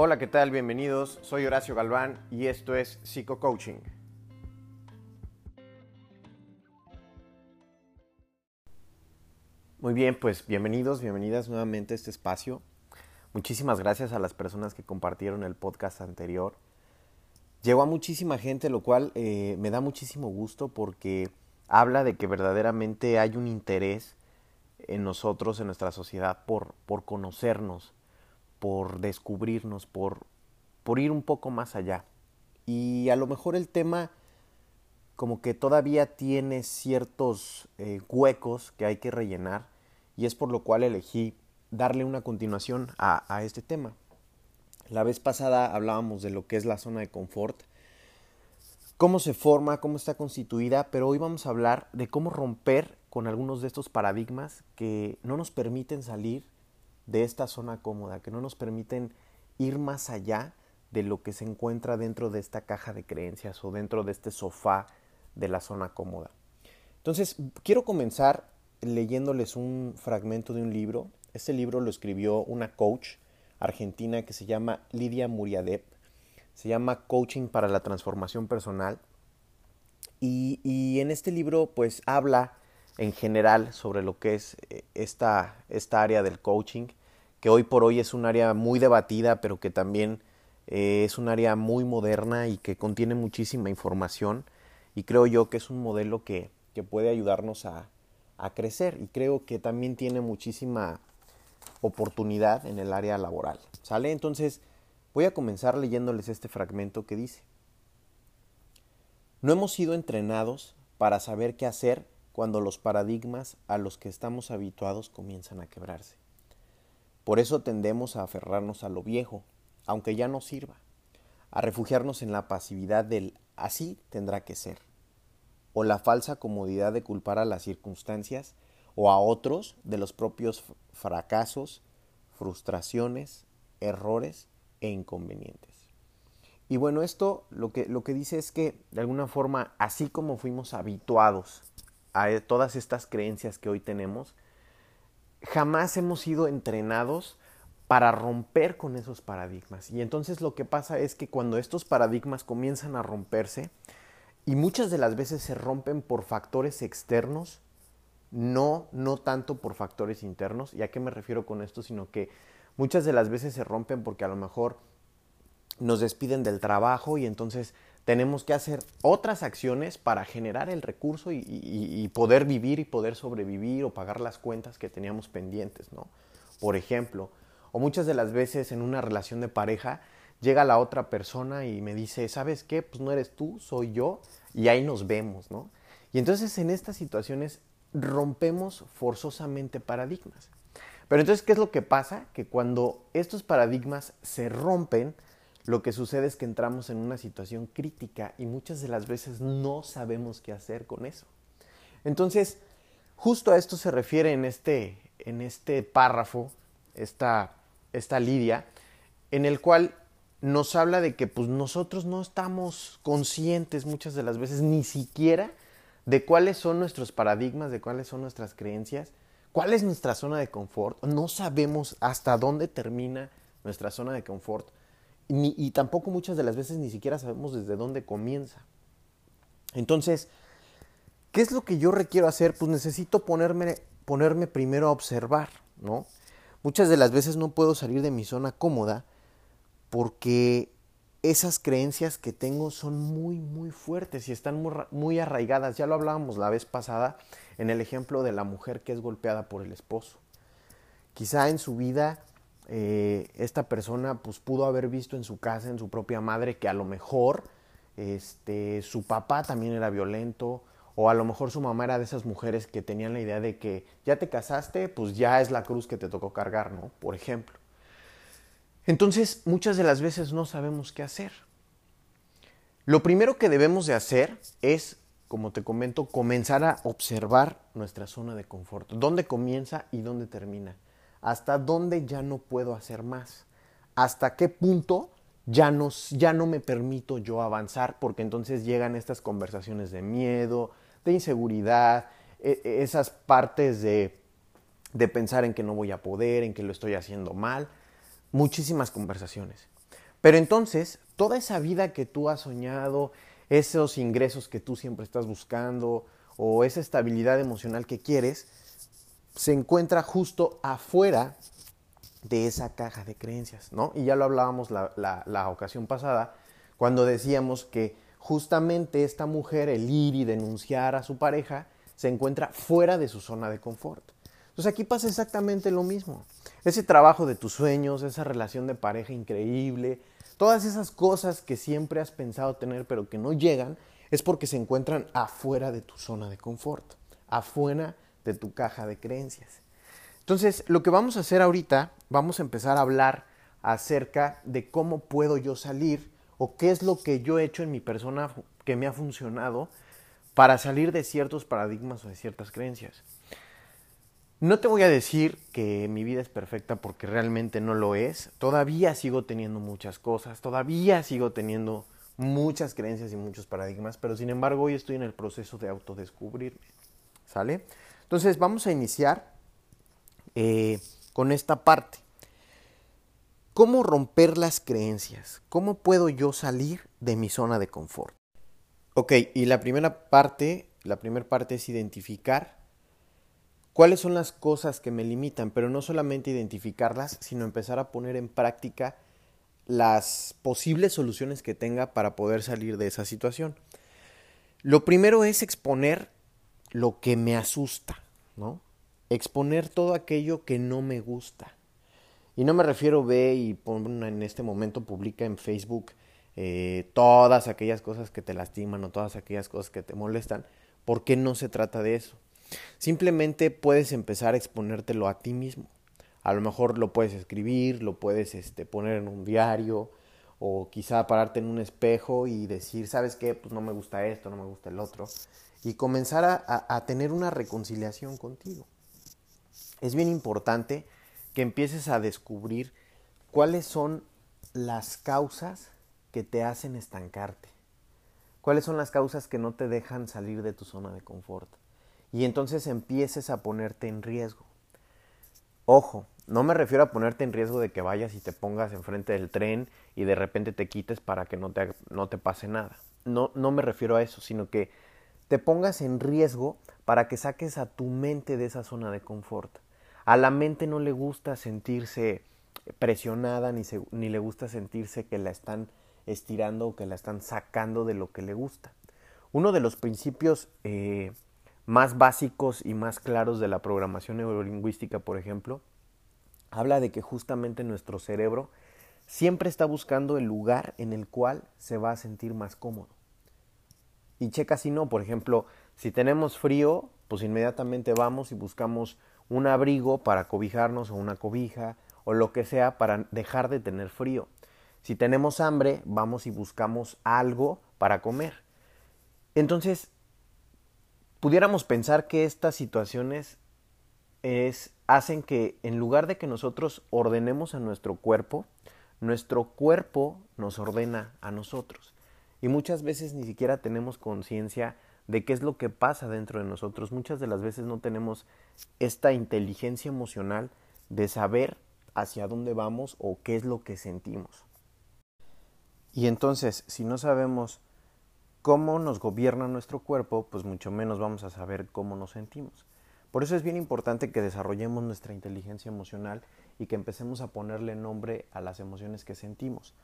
Hola, ¿qué tal? Bienvenidos. Soy Horacio Galván y esto es Psico Coaching. Muy bien, pues bienvenidos, bienvenidas nuevamente a este espacio. Muchísimas gracias a las personas que compartieron el podcast anterior. Llegó a muchísima gente, lo cual eh, me da muchísimo gusto porque habla de que verdaderamente hay un interés en nosotros, en nuestra sociedad, por, por conocernos, por descubrirnos, por, por ir un poco más allá. Y a lo mejor el tema como que todavía tiene ciertos eh, huecos que hay que rellenar y es por lo cual elegí darle una continuación a, a este tema. La vez pasada hablábamos de lo que es la zona de confort, cómo se forma, cómo está constituida, pero hoy vamos a hablar de cómo romper con algunos de estos paradigmas que no nos permiten salir de esta zona cómoda, que no nos permiten ir más allá de lo que se encuentra dentro de esta caja de creencias o dentro de este sofá de la zona cómoda. Entonces, quiero comenzar leyéndoles un fragmento de un libro. Este libro lo escribió una coach argentina que se llama Lidia Muriadep. Se llama Coaching para la Transformación Personal. Y, y en este libro pues habla en general sobre lo que es eh, esta, esta área del coaching, que hoy por hoy es un área muy debatida, pero que también eh, es un área muy moderna y que contiene muchísima información. Y creo yo que es un modelo que, que puede ayudarnos a, a crecer y creo que también tiene muchísima oportunidad en el área laboral. ¿Sale? Entonces voy a comenzar leyéndoles este fragmento que dice, no hemos sido entrenados para saber qué hacer cuando los paradigmas a los que estamos habituados comienzan a quebrarse. Por eso tendemos a aferrarnos a lo viejo, aunque ya no sirva, a refugiarnos en la pasividad del así tendrá que ser, o la falsa comodidad de culpar a las circunstancias o a otros de los propios fracasos, frustraciones, errores e inconvenientes. Y bueno, esto lo que, lo que dice es que de alguna forma, así como fuimos habituados a e, todas estas creencias que hoy tenemos, jamás hemos sido entrenados para romper con esos paradigmas. Y entonces lo que pasa es que cuando estos paradigmas comienzan a romperse, y muchas de las veces se rompen por factores externos, no, no tanto por factores internos. ¿Y a qué me refiero con esto? Sino que muchas de las veces se rompen porque a lo mejor nos despiden del trabajo y entonces tenemos que hacer otras acciones para generar el recurso y, poder vivir y poder sobrevivir o pagar las cuentas que teníamos pendientes, ¿no? Por ejemplo, o muchas de las veces en una relación de pareja llega la otra persona y me dice, ¿sabes qué? Pues no eres tú, soy yo y ahí nos vemos, ¿no? Y entonces en estas situaciones rompemos forzosamente paradigmas. Pero entonces, ¿qué es lo que pasa? Que cuando estos paradigmas se rompen, lo que sucede es que entramos en una situación crítica y muchas de las veces no sabemos qué hacer con eso. Entonces, justo a esto se refiere en este, en este párrafo, esta, esta lidia, en el cual nos habla de que pues, nosotros no estamos conscientes muchas de las veces ni siquiera de cuáles son nuestros paradigmas, de cuáles son nuestras creencias, cuál es nuestra zona de confort. No sabemos hasta dónde termina nuestra zona de confort y tampoco muchas de las veces ni siquiera sabemos desde dónde comienza. Entonces, ¿qué es lo que yo requiero hacer? Pues necesito ponerme, ponerme primero a observar, ¿no? Muchas de las veces no puedo salir de mi zona cómoda porque esas creencias que tengo son muy, muy fuertes y están muy, muy, arraigadas. Ya lo hablábamos la vez pasada en el ejemplo de la mujer que es golpeada por el esposo. Quizá en su vida eh, esta persona pues pudo haber visto en su casa, en su propia madre, que a lo mejor este, su papá también era violento, o a lo mejor su mamá era de esas mujeres que tenían la idea de que ya te casaste, pues ya es la cruz que te tocó cargar, ¿no? Por ejemplo. Entonces, muchas de las veces no sabemos qué hacer. Lo primero que debemos de hacer es, como te comento, comenzar a observar nuestra zona de confort. ¿Dónde comienza y dónde termina? Hasta dónde ya no puedo hacer más, hasta qué punto ya no, ya no me permito yo avanzar, porque entonces llegan estas conversaciones de miedo, de inseguridad, e, e, esas partes de, de pensar en que no voy a poder, en que lo estoy haciendo mal, muchísimas conversaciones. Pero entonces, toda esa vida que tú has soñado, esos ingresos que tú siempre estás buscando o esa estabilidad emocional que quieres, se encuentra justo afuera de esa caja de creencias, ¿no? Y ya lo hablábamos la, ocasión pasada, cuando decíamos que justamente esta mujer, el ir y denunciar a su pareja, se encuentra fuera de su zona de confort. Entonces aquí pasa exactamente lo mismo. Ese trabajo de tus sueños, esa relación de pareja increíble, todas esas cosas que siempre has pensado tener pero que no llegan, es porque se encuentran afuera de tu zona de confort, afuera de tu caja de creencias. Entonces, lo que vamos a hacer ahorita, vamos a empezar a hablar acerca de cómo puedo yo salir o qué es lo que yo he hecho en mi persona que me ha funcionado para salir de ciertos paradigmas o de ciertas creencias. No te voy a decir que mi vida es perfecta porque realmente no lo es. Todavía sigo teniendo muchas cosas, todavía sigo teniendo muchas creencias y muchos paradigmas, pero sin embargo hoy estoy en el proceso de autodescubrirme. ¿Sale? Entonces vamos a iniciar eh, con esta parte. ¿Cómo romper las creencias? ¿Cómo puedo yo salir de mi zona de confort? Ok, y la primera parte, la primera parte es identificar cuáles son las cosas que me limitan, pero no solamente identificarlas, sino empezar a poner en práctica las posibles soluciones que tenga para poder salir de esa situación. Lo primero es exponer lo que me asusta, ¿no? exponer todo aquello que no me gusta. Y no me refiero ve y en este momento publica en Facebook eh, todas aquellas cosas que te lastiman o todas aquellas cosas que te molestan, porque no se trata de eso. Simplemente puedes empezar a exponértelo a ti mismo. A lo mejor lo puedes escribir, lo puedes este, poner en un diario o quizá pararte en un espejo y decir, ¿sabes qué? Pues no me gusta esto, no me gusta el otro. Y comenzar a tener una reconciliación contigo es bien importante que empieces a descubrir cuáles son las causas que te hacen estancarte. ¿Cuáles son las causas que no te dejan salir de tu zona de confort? Y entonces empieces a ponerte en riesgo. Ojo, no me refiero a ponerte en riesgo de que vayas y te pongas enfrente del tren y de repente te quites para que no te, no te pase nada. No, no me refiero a eso, sino que te pongas en riesgo para que saques a tu mente de esa zona de confort. A la mente no le gusta sentirse presionada ni, ni le gusta sentirse que la están estirando o que la están sacando de lo que le gusta. Uno de los principios eh, más básicos y más claros de la programación neurolingüística, por ejemplo, habla de que justamente nuestro cerebro siempre está buscando el lugar en el cual se va a sentir más cómodo. Y checa si no, por ejemplo, si tenemos frío, pues inmediatamente vamos y buscamos un abrigo para cobijarnos o una cobija o lo que sea para dejar de tener frío. Si tenemos hambre, vamos y buscamos algo para comer. Entonces, pudiéramos pensar que estas situaciones es, hacen que en lugar de que nosotros ordenemos a nuestro cuerpo, nuestro cuerpo nos ordena a nosotros. Y muchas veces ni siquiera tenemos conciencia de qué es lo que pasa dentro de nosotros. Muchas de las veces no tenemos esta inteligencia emocional de saber hacia dónde vamos o qué es lo que sentimos. Y entonces, si no sabemos cómo nos gobierna nuestro cuerpo, pues mucho menos vamos a saber cómo nos sentimos. Por eso es bien importante que desarrollemos nuestra inteligencia emocional y que empecemos a ponerle nombre a las emociones que sentimos.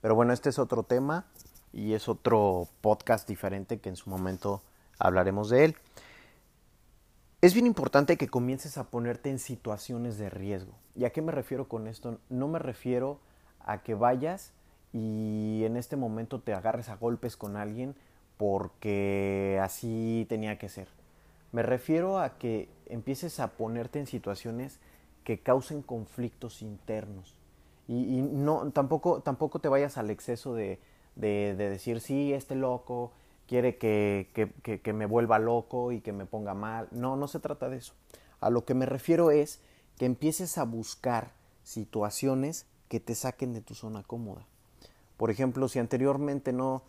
Pero bueno, este es otro tema y es otro podcast diferente que en su momento hablaremos de él. Es bien importante que comiences a ponerte en situaciones de riesgo. ¿Y a qué me refiero con esto? No me refiero a que vayas y en este momento te agarres a golpes con alguien porque así tenía que ser. Me refiero a que empieces a ponerte en situaciones que causen conflictos internos. Y, no, tampoco, tampoco te vayas al exceso de, de, de decir, sí, este loco, quiere que, que, me vuelva loco y que me ponga mal. No, no se trata de eso. A lo que me refiero es que empieces a buscar situaciones que te saquen de tu zona cómoda. Por ejemplo, si anteriormente no,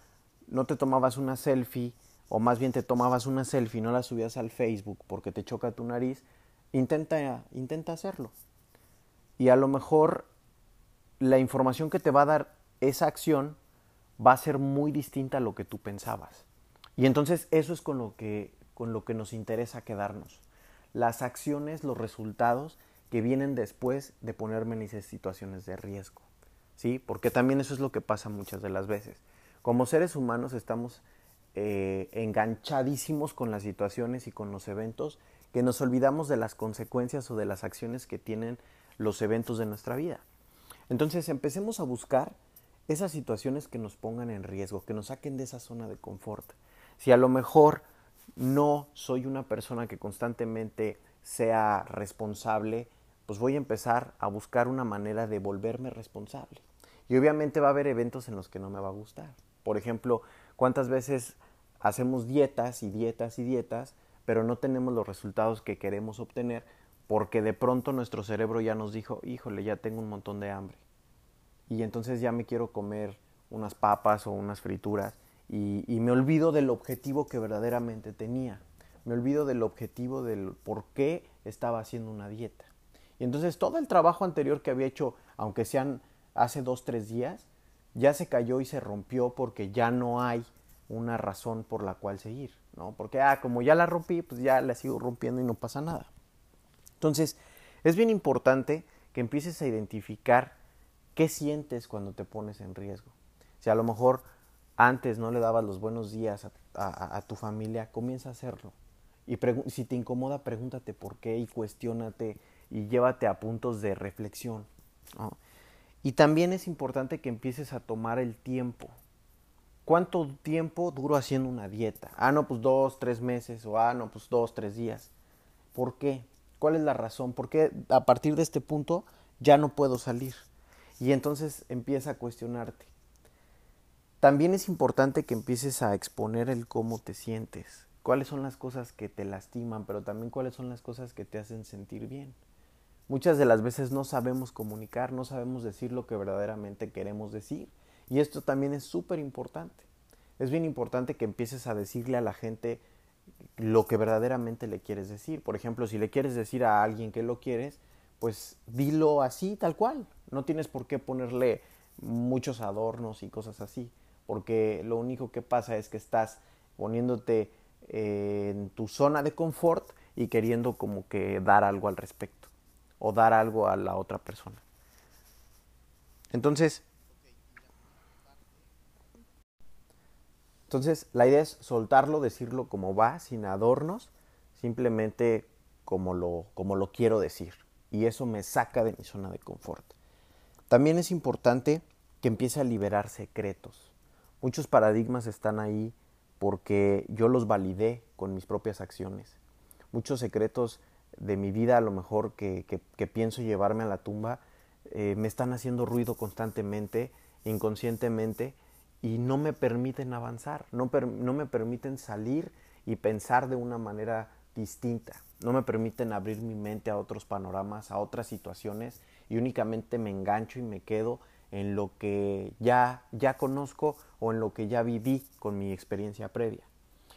no te tomabas una selfie, o más bien te tomabas una selfie no la subías al Facebook porque te choca tu nariz, intenta, intenta hacerlo. Y a lo mejor la información que te va a dar esa acción va a ser muy distinta a lo que tú pensabas. Y entonces eso es con lo que, con lo que nos interesa quedarnos. Las acciones, los resultados que vienen después de ponerme en esas situaciones de riesgo. ¿Sí? Porque también eso es lo que pasa muchas de las veces. Como seres humanos estamos eh, enganchadísimos con las situaciones y con los eventos que nos olvidamos de las consecuencias o de las acciones que tienen los eventos de nuestra vida. Entonces empecemos a buscar esas situaciones que nos pongan en riesgo, que nos saquen de esa zona de confort. Si a lo mejor no soy una persona que constantemente sea responsable, pues voy a empezar a buscar una manera de volverme responsable. Y obviamente va a haber eventos en los que no me va a gustar. Por ejemplo, ¿cuántas veces hacemos dietas y dietas y dietas, pero no tenemos los resultados que queremos obtener porque de pronto nuestro cerebro ya nos dijo, híjole, ya tengo un montón de hambre. Y entonces ya me quiero comer unas papas o unas frituras y, me olvido del objetivo que verdaderamente tenía. Me olvido del objetivo del por qué estaba haciendo una dieta. Y entonces todo el trabajo anterior que había hecho, aunque sean hace dos, tres días, ya se cayó y se rompió porque ya no hay una razón por la cual seguir, ¿no? Porque, ah, como ya la rompí, pues ya la sigo rompiendo y no pasa nada. Entonces, es bien importante que empieces a identificar qué sientes cuando te pones en riesgo. Si a lo mejor antes no le dabas los buenos días a, tu familia, comienza a hacerlo. Y si te incomoda, pregúntate por qué y cuestiónate y llévate a puntos de reflexión. Y también es importante que empieces a tomar el tiempo. ¿Cuánto tiempo duro haciendo una dieta? Ah, no, pues dos, tres meses, o ah, no, pues dos, tres días. ¿Por qué? ¿Cuál es la razón? ¿Por qué a partir de este punto ya no puedo salir? Y entonces empieza a cuestionarte. También es importante que empieces a exponer el cómo te sientes, cuáles son las cosas que te lastiman, pero también cuáles son las cosas que te hacen sentir bien. Muchas de las veces no sabemos comunicar, no sabemos decir lo que verdaderamente queremos decir. Y esto también es súper importante. Es bien importante que empieces a decirle a la gente lo que verdaderamente le quieres decir. Por ejemplo, si le quieres decir a alguien que lo quieres, pues dilo así, tal cual. No tienes por qué ponerle muchos adornos y cosas así, porque lo único que pasa es que estás poniéndote eh, en tu zona de confort y queriendo como que dar algo al respecto o dar algo a la otra persona. Entonces, Entonces, la idea es soltarlo, decirlo como va, sin adornos, simplemente como lo, como lo quiero decir. Y eso me saca de mi zona de confort. También es importante que empiece a liberar secretos. Muchos paradigmas están ahí porque yo los validé con mis propias acciones. Muchos secretos de mi vida, a lo mejor que, que, pienso llevarme a la tumba, eh, me están haciendo ruido constantemente, inconscientemente, y no me permiten avanzar, no, no me permiten salir y pensar de una manera distinta, no me permiten abrir mi mente a otros panoramas, a otras situaciones y únicamente me engancho y me quedo en lo que ya, ya conozco o en lo que ya viví con mi experiencia previa.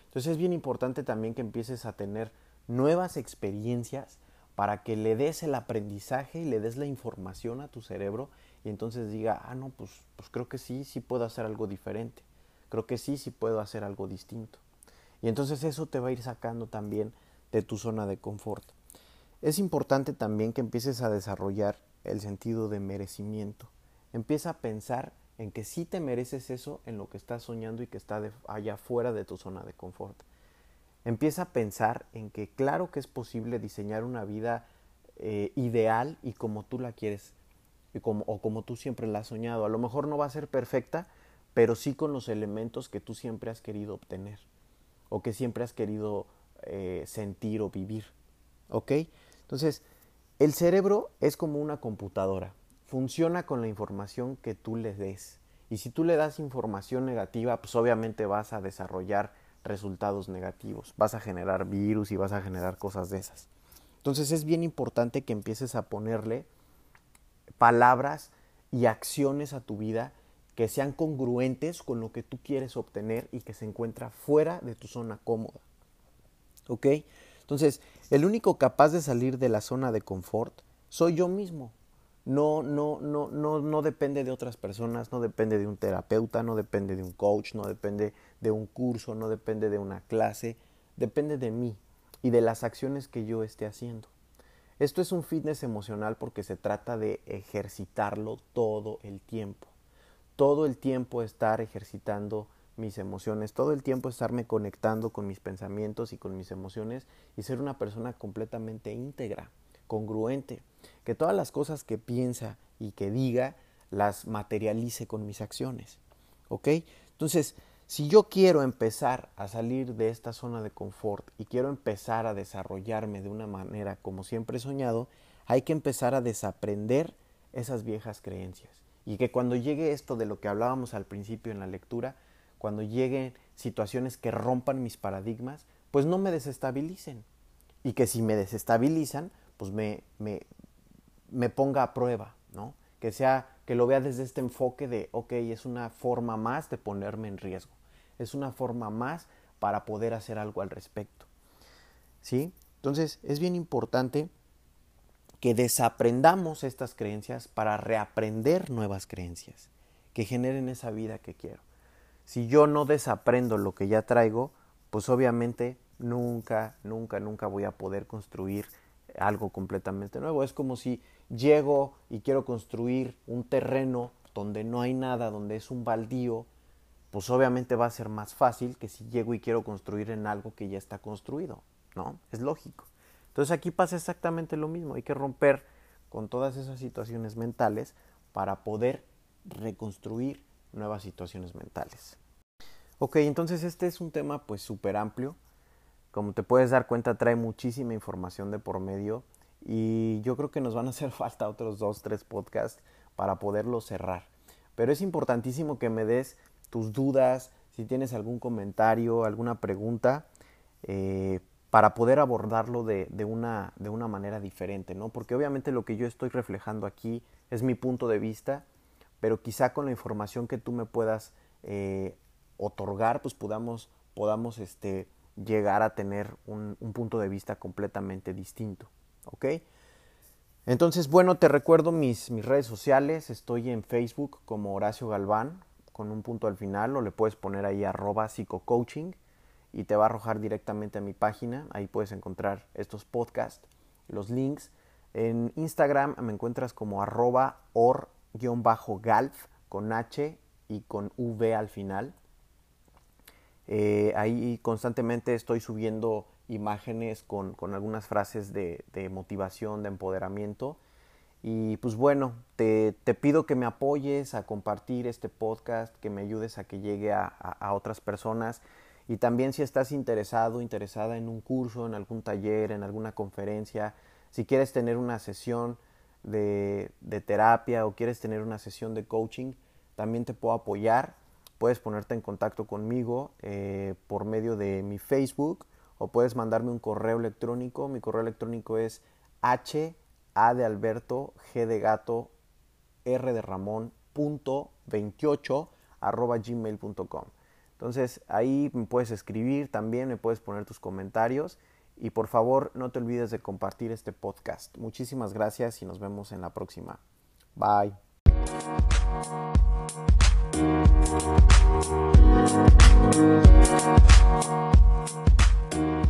Entonces es bien importante también que empieces a tener nuevas experiencias para que le des el aprendizaje y le des la información a tu cerebro y entonces diga, ah, no, pues, pues creo que sí, sí puedo hacer algo diferente, creo que sí, sí puedo hacer algo distinto. Y entonces eso te va a ir sacando también de tu zona de confort. Es importante también que empieces a desarrollar el sentido de merecimiento. Empieza a pensar en que sí te mereces eso en lo que estás soñando y que está allá fuera de tu zona de confort. Empieza a pensar en que claro que es posible diseñar una vida eh, ideal y como tú la quieres como, o como tú siempre la has soñado. A lo mejor no va a ser perfecta, pero sí con los elementos que tú siempre has querido obtener o que siempre has querido eh, sentir o vivir. ¿Ok? Entonces, el cerebro es como una computadora. Funciona con la información que tú le des. Y si tú le das información negativa, pues obviamente vas a desarrollar resultados negativos. Vas a generar virus y vas a generar cosas de esas. Entonces es bien importante que empieces a ponerle palabras y acciones a tu vida que sean congruentes con lo que tú quieres obtener y que se encuentra fuera de tu zona cómoda. ¿Ok? Entonces, el único capaz de salir de la zona de confort soy yo mismo. no, no, no, no, no depende de otras personas, no depende de un terapeuta, no depende de un coach, no depende de un curso, no depende de una clase, depende de mí y de las acciones que yo esté haciendo. Esto es un fitness emocional porque se trata de ejercitarlo todo el tiempo. Todo el tiempo estar ejercitando mis emociones, todo el tiempo estarme conectando con mis pensamientos y con mis emociones y ser una persona completamente íntegra, congruente, que todas las cosas que piensa y que diga las materialice con mis acciones. ¿Ok? Entonces, si yo quiero empezar a salir de esta zona de confort y quiero empezar a desarrollarme de una manera como siempre he soñado, hay que empezar a desaprender esas viejas creencias. Y que cuando llegue esto de lo que hablábamos al principio en la lectura, cuando lleguen situaciones que rompan mis paradigmas, pues no me desestabilicen. Y que si me desestabilizan, pues me, me, ponga a prueba, ¿no? Que sea, que lo vea desde este enfoque de, ok, es una forma más de ponerme en riesgo. Es una forma más para poder hacer algo al respecto. ¿Sí? Entonces, es bien importante que desaprendamos estas creencias para reaprender nuevas creencias que generen esa vida que quiero. Si yo no desaprendo lo que ya traigo, pues obviamente nunca, nunca, nunca voy a poder construir algo completamente nuevo. Es como si llego y quiero construir un terreno donde no hay nada, donde es un baldío, pues obviamente va a ser más fácil que si llego y quiero construir en algo que ya está construido, ¿no? Es lógico. Entonces aquí pasa exactamente lo mismo, hay que romper con todas esas situaciones mentales para poder reconstruir nuevas situaciones mentales. Ok, entonces este es un tema pues súper amplio. Como te puedes dar cuenta, trae muchísima información de por medio y yo creo que nos van a hacer falta otros dos, tres podcasts para poderlo cerrar. Pero es importantísimo que me des tus dudas, si tienes algún comentario, alguna pregunta, eh, para poder abordarlo de, de, una, de una manera diferente, ¿no? Porque obviamente lo que yo estoy reflejando aquí es mi punto de vista pero quizá con la información que tú me puedas eh, otorgar, pues podamos, podamos este, llegar a tener un, punto de vista completamente distinto. ¿Ok? Entonces, bueno, te recuerdo mis, mis redes sociales. Estoy en Facebook como Horacio Galván, con un punto al final, o le puedes poner ahí arroba psicocoaching y te va a arrojar directamente a mi página. Ahí puedes encontrar estos podcasts, los links. En Instagram me encuentras como arroba or galf con H y con V al final. Eh, ahí constantemente estoy subiendo imágenes con, algunas frases de, motivación, de empoderamiento. Y pues bueno, te, pido que me apoyes a compartir este podcast, que me ayudes a que llegue a, a, otras personas. Y también si estás interesado, interesada en un curso, en algún taller, en alguna conferencia, si quieres tener una sesión de, terapia o quieres tener una sesión de coaching, también te puedo apoyar. Puedes ponerte en contacto conmigo eh, por medio de mi Facebook o puedes mandarme un correo electrónico. Mi correo electrónico es h a de Alberto g de gato r de Ramón punto 28 arroba gmail.com. Entonces ahí me puedes escribir también, me puedes poner tus comentarios y por favor, no te olvides de compartir este podcast. Muchísimas gracias y nos vemos en la próxima. Bye.